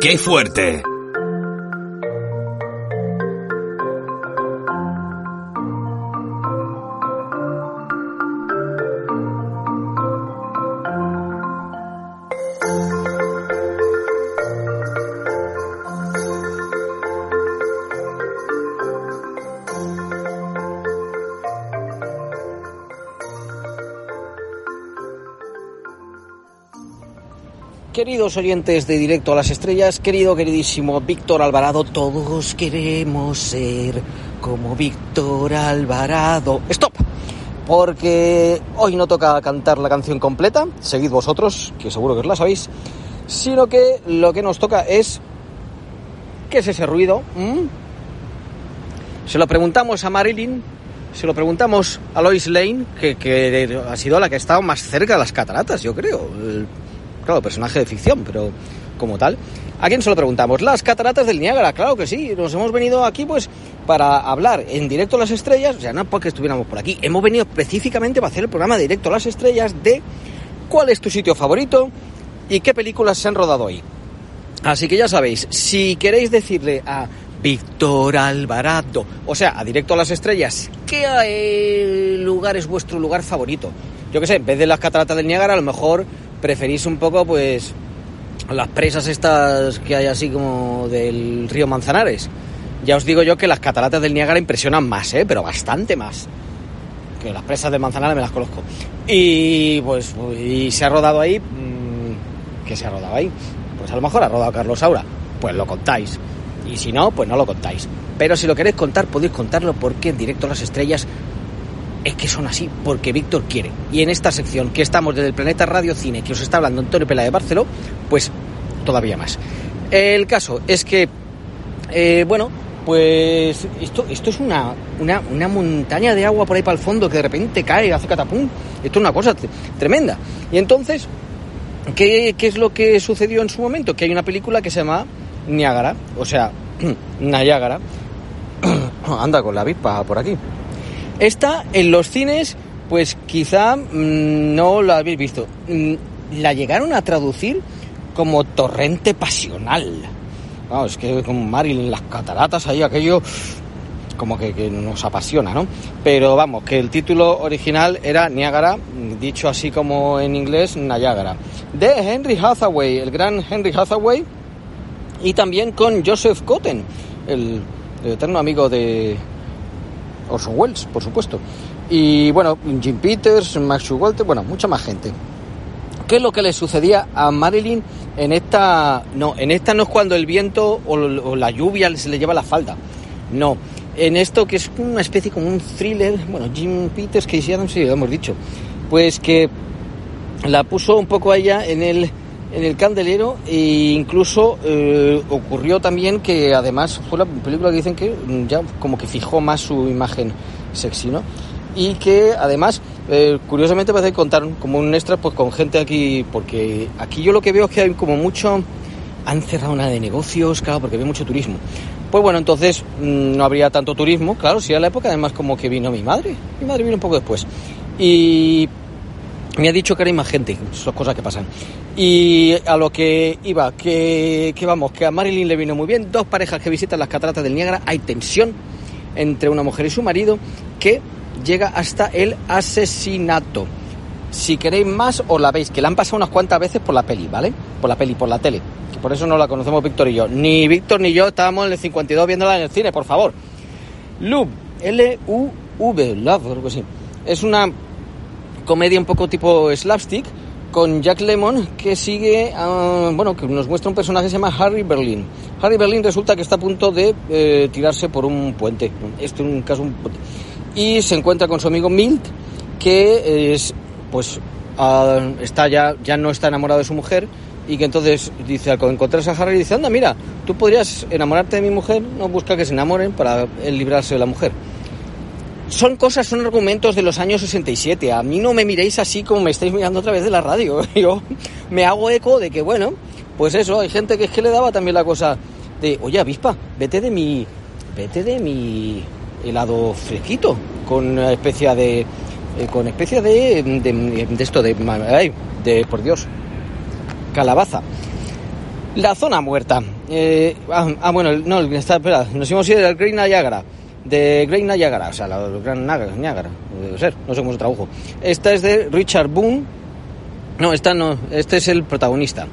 ¡Qué fuerte! Queridos oyentes de Directo a las Estrellas, querido, queridísimo Víctor Alvarado, todos queremos ser como Víctor Alvarado. ¡Stop! Porque hoy no toca cantar la canción completa, seguid vosotros, que seguro que os la sabéis, sino que lo que nos toca es... ¿Qué es ese ruido? ¿Mm? Se lo preguntamos a Marilyn, se lo preguntamos a Lois Lane, que, que ha sido la que ha estado más cerca de las cataratas, yo creo. Claro, personaje de ficción, pero como tal. ¿A quién se lo preguntamos? Las cataratas del Niágara, claro que sí. Nos hemos venido aquí pues para hablar en directo a las estrellas, o sea, no porque estuviéramos por aquí, hemos venido específicamente para hacer el programa directo a las estrellas de cuál es tu sitio favorito y qué películas se han rodado ahí. Así que ya sabéis, si queréis decirle a Víctor Alvarado, o sea, a directo a las estrellas, ¿qué lugar es vuestro lugar favorito? Yo qué sé, en vez de las cataratas del Niágara, a lo mejor preferís un poco, pues, las presas estas que hay así como del río Manzanares. Ya os digo yo que las cataratas del Niágara impresionan más, ¿eh? Pero bastante más. Que las presas de Manzanares me las conozco. Y pues, y se ha rodado ahí. Mmm, ¿Qué se ha rodado ahí? Pues a lo mejor ha rodado Carlos Saura. Pues lo contáis. Y si no, pues no lo contáis. Pero si lo queréis contar, podéis contarlo porque en directo a las estrellas es que son así, porque Víctor quiere. Y en esta sección que estamos desde el planeta Radio Cine, que os está hablando Antonio Pela de Barceló, pues todavía más. El caso es que, eh, bueno, pues esto, esto es una, una, una, montaña de agua por ahí para el fondo que de repente cae y hace catapum. Esto es una cosa tremenda. Y entonces, ¿qué, ¿qué es lo que sucedió en su momento? Que hay una película que se llama Niágara, o sea, Nayágara. Anda con la avispa por aquí. Esta en los cines, pues quizá mmm, no la habéis visto. Mm, la llegaron a traducir como torrente pasional. Vamos, es que con Marilyn las cataratas ahí aquello como que, nos apasiona, ¿no? Pero vamos, que el título original era Niágara, dicho así como en inglés, Niagara. De Henry Hathaway, el gran Henry Hathaway, y también con Joseph Cotten, el eterno amigo de, Orson Welles, por supuesto. Y bueno, Jim Peters, Max Walter, bueno, mucha más gente. ¿Qué es lo que le sucedía a Marilyn en esta? No, en esta no es cuando el viento o, la lluvia se le lleva la falda. No, en esto que es una especie como un thriller, bueno, Jim Peters, que sí, sí, lo hemos dicho, pues que la puso un poco allá en el, en el candelero e incluso eh, ocurrió también que además fue la película que dicen que ya como que fijó más su imagen sexy, ¿no? Y que además, eh, curiosamente parece que contaron como un extra pues con gente aquí, porque aquí yo lo que veo es que hay como mucho, han cerrado una de negocios, claro, porque hay mucho turismo. Pues bueno, entonces mmm, no habría tanto turismo, claro, si era la época, además como que vino mi madre, mi madre vino un poco después. Y me ha dicho que hay más gente, son cosas que pasan. Y a lo que iba, que, que, vamos, que a Marilyn le vino muy bien, dos parejas que visitan las cataratas del Niágara, hay tensión entre una mujer y su marido que llega hasta el asesinato. Si queréis más, os la veis, que la han pasado unas cuantas veces por la peli, ¿vale? Por la peli, por la tele. Por eso no la conocemos Víctor y yo. Ni Víctor ni yo estábamos en el 52 viéndola en el cine, por favor. Love, L-U-V, Love, creo que sí. Es una comedia un poco tipo slapstick, con Jack Lemon que sigue, ah, bueno, que nos muestra un personaje que se llama Harry Berlin. Harry Berlin resulta que está a punto de eh, tirarse por un puente. Este es un caso un. Y se encuentra con su amigo Milt, que es, pues, ah, está ya, ya no está enamorado de su mujer y que entonces dice al encontrarse a Harry dice anda mira tú podrías enamorarte de mi mujer no busca que se enamoren para él librarse de la mujer son cosas, son argumentos de los años 67. A mí no me miréis así como me estáis mirando otra vez de la radio. Yo me hago eco de que, bueno, pues eso, hay gente que es que le daba también la cosa de, oye, avispa, vete de mi, vete de mi helado fresquito, con especie de, eh, con especie de, de, esto, de, ay, de, por Dios, calabaza. La zona muerta. Eh, ah, ah, bueno, no, está, espera, nos hemos ido al Green Niagara de Great Niagara, o sea, la Gran Niagara, debe ser, no sé cómo se tradujo. Esta es de Richard Boone, no, esta no, este es el protagonista,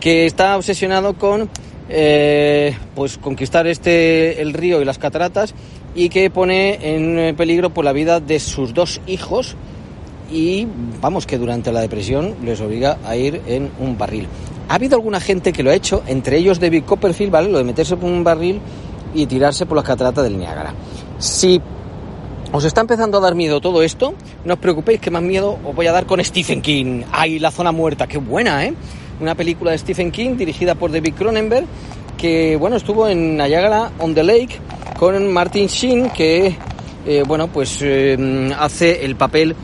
que está obsesionado con eh, pues conquistar este el río y las cataratas y que pone en peligro por la vida de sus dos hijos y vamos que durante la depresión les obliga a ir en un barril. Ha habido alguna gente que lo ha hecho, entre ellos David Copperfield, ¿vale? Lo de meterse por un barril y tirarse por las cataratas del Niágara. Si os está empezando a dar miedo todo esto, no os preocupéis que más miedo os voy a dar con Stephen King. ¡Ay, La Zona Muerta! ¡Qué buena, eh! Una película de Stephen King dirigida por David Cronenberg que, bueno, estuvo en Niagara on the Lake con Martin Sheen que, eh, bueno, pues eh, hace el papel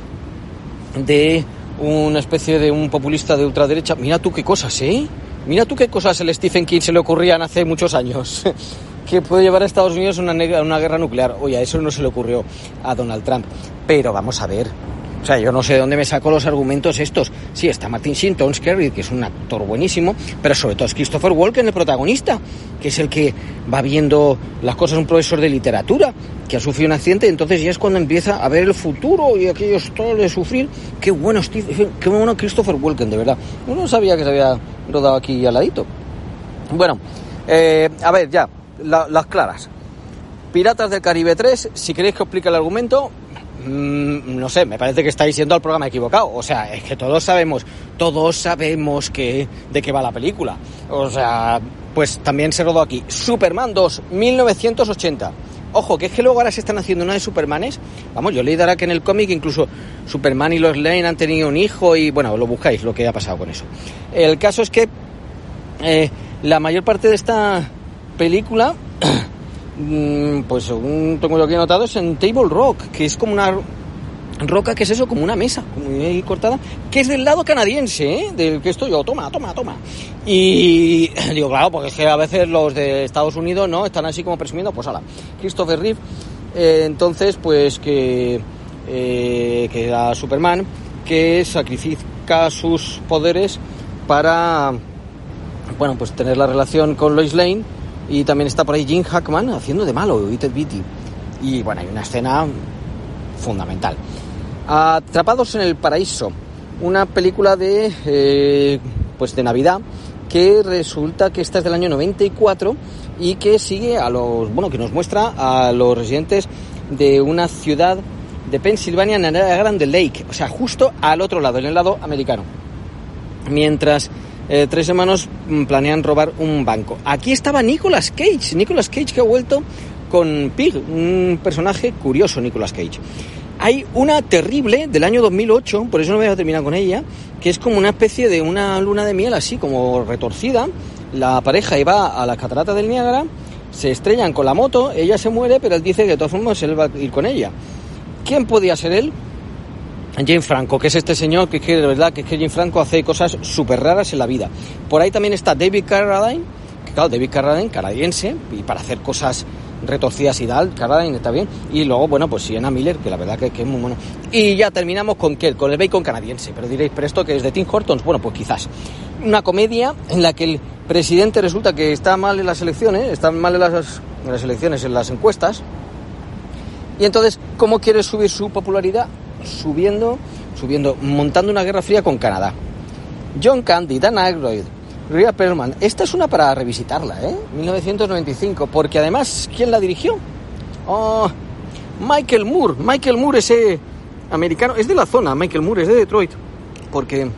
de una especie de un populista de ultraderecha. Mira tú qué cosas, ¿eh? Mira tú qué cosas el Stephen King se le ocurrían hace muchos años. que puede llevar a Estados Unidos a una, una guerra nuclear. Oye, eso no se le ocurrió a Donald Trump. Pero vamos a ver, o sea, yo no sé de dónde me saco los argumentos estos. Sí, está Martin Sheen, Tom que es un actor buenísimo, pero sobre todo es Christopher Walken, el protagonista, que es el que va viendo las cosas, un profesor de literatura, que ha sufrido un accidente, y entonces ya es cuando empieza a ver el futuro y aquellos todo de sufrir. Qué bueno, Steve, qué bueno Christopher Walken, de verdad. Uno no sabía que se había rodado aquí al ladito. Bueno, eh, a ver, ya, las claras. Piratas del Caribe 3, si queréis que explique el argumento, mm, no sé, me parece que estáis yendo al programa equivocado. O sea, es que todos sabemos, todos sabemos que, de qué va la película. O sea, pues también se rodó aquí. Superman 2, 1980. Ojo, que es que luego ahora se están haciendo una de Supermanes. Vamos, yo leí dará que en el cómic incluso Superman y los Lane han tenido un hijo y bueno, lo buscáis lo que ha pasado con eso. El caso es que eh, la mayor parte de esta película, mm, pues según tengo yo aquí anotado, es en Table Rock, que es como una roca, que es eso? Como una mesa, muy cortada, que es del lado canadiense, ¿eh? Del que estoy yo, toma, toma, toma. Y digo, claro, porque es que a veces los de Estados Unidos, ¿no? Están así como presumiendo, pues ala, Christopher Reeve, eh, entonces, pues que, eh, que era Superman, que sacrifica sus poderes para, bueno, pues tener la relación con Lois Lane y también está por ahí Jim Hackman haciendo de malo, It Beatty. Y bueno, hay una escena fundamental. Atrapados en el Paraíso, una película de, eh, pues de Navidad que resulta que esta es del año 94 y que sigue a los, bueno, que nos muestra a los residentes de una ciudad de Pensilvania, en la Grande Lake, o sea, justo al otro lado, en el lado americano. Mientras eh, tres hermanos mm, planean robar un banco. Aquí estaba Nicolas Cage, Nicolas Cage que ha vuelto con Pig, un personaje curioso, Nicolas Cage. Hay una terrible del año 2008, por eso no voy a terminar con ella, que es como una especie de una luna de miel así como retorcida. La pareja iba a la catarata del Niágara, se estrellan con la moto, ella se muere, pero él dice que de todas formas él va a ir con ella. ¿Quién podía ser él? Jane Franco, que es este señor que, que de verdad que, que Jane Franco hace cosas súper raras en la vida. Por ahí también está David Carradine, que claro, David Carradine, canadiense, y para hacer cosas retorcidas y tal, Carradine está bien. Y luego, bueno, pues Sienna Miller, que la verdad que, es muy bueno. Y ya terminamos con qué, con el bacon canadiense. Pero diréis, ¿pero esto que es de Tim Hortons? Bueno, pues quizás. Una comedia en la que el presidente resulta que está mal en las elecciones, está mal en las elecciones, en las encuestas. Y entonces, ¿cómo quiere subir su popularidad? Subiendo, subiendo, montando una guerra fría con Canadá. John Candy, Dan Aykroyd, Rhea Perlman. Esta es una para revisitarla, ¿eh? 1995, porque además, ¿quién la dirigió? Oh, Michael Moore. Michael Moore, ese americano, es de la zona, Michael Moore, es de Detroit, porque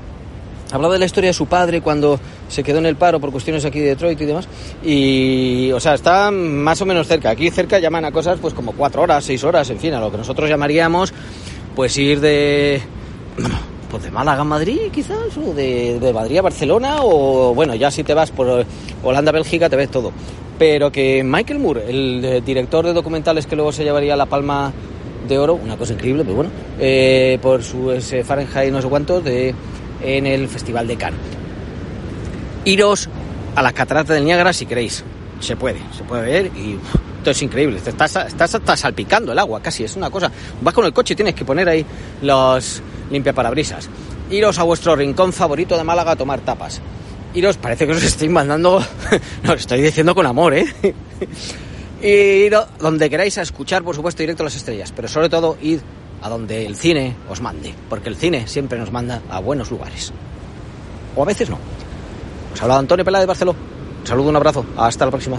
hablaba de la historia de su padre cuando se quedó en el paro por cuestiones aquí de Detroit y demás. Y, o sea, está más o menos cerca. Aquí cerca llaman a cosas pues como cuatro horas, seis horas, en fin, a lo que nosotros llamaríamos pues ir de... Pues de Málaga a Madrid, quizás, o de, de Madrid a Barcelona, o bueno, ya si te vas por Holanda, Bélgica, te ves todo. Pero que Michael Moore, el director de documentales que luego se llevaría la palma de oro, una cosa increíble, pero bueno, eh, por su ese Fahrenheit no sé cuántos, de en el Festival de Cannes. Iros a las cataratas del Niágara si queréis. Se puede, se puede ver y esto es increíble. Estás, estás hasta salpicando el agua, casi. Es una cosa. Vas con el coche y tienes que poner ahí los limpiaparabrisas. Iros a vuestro rincón favorito de Málaga a tomar tapas. Iros, parece que os estoy mandando. no, os estoy diciendo con amor, ¿eh? y ir donde queráis a escuchar, por supuesto, directo las estrellas. Pero sobre todo, id a donde el cine os mande, porque el cine siempre nos manda a buenos lugares. O a veces no. Os ha hablado Antonio Peláez de Barceló. Un saludo, un abrazo. Hasta la próxima.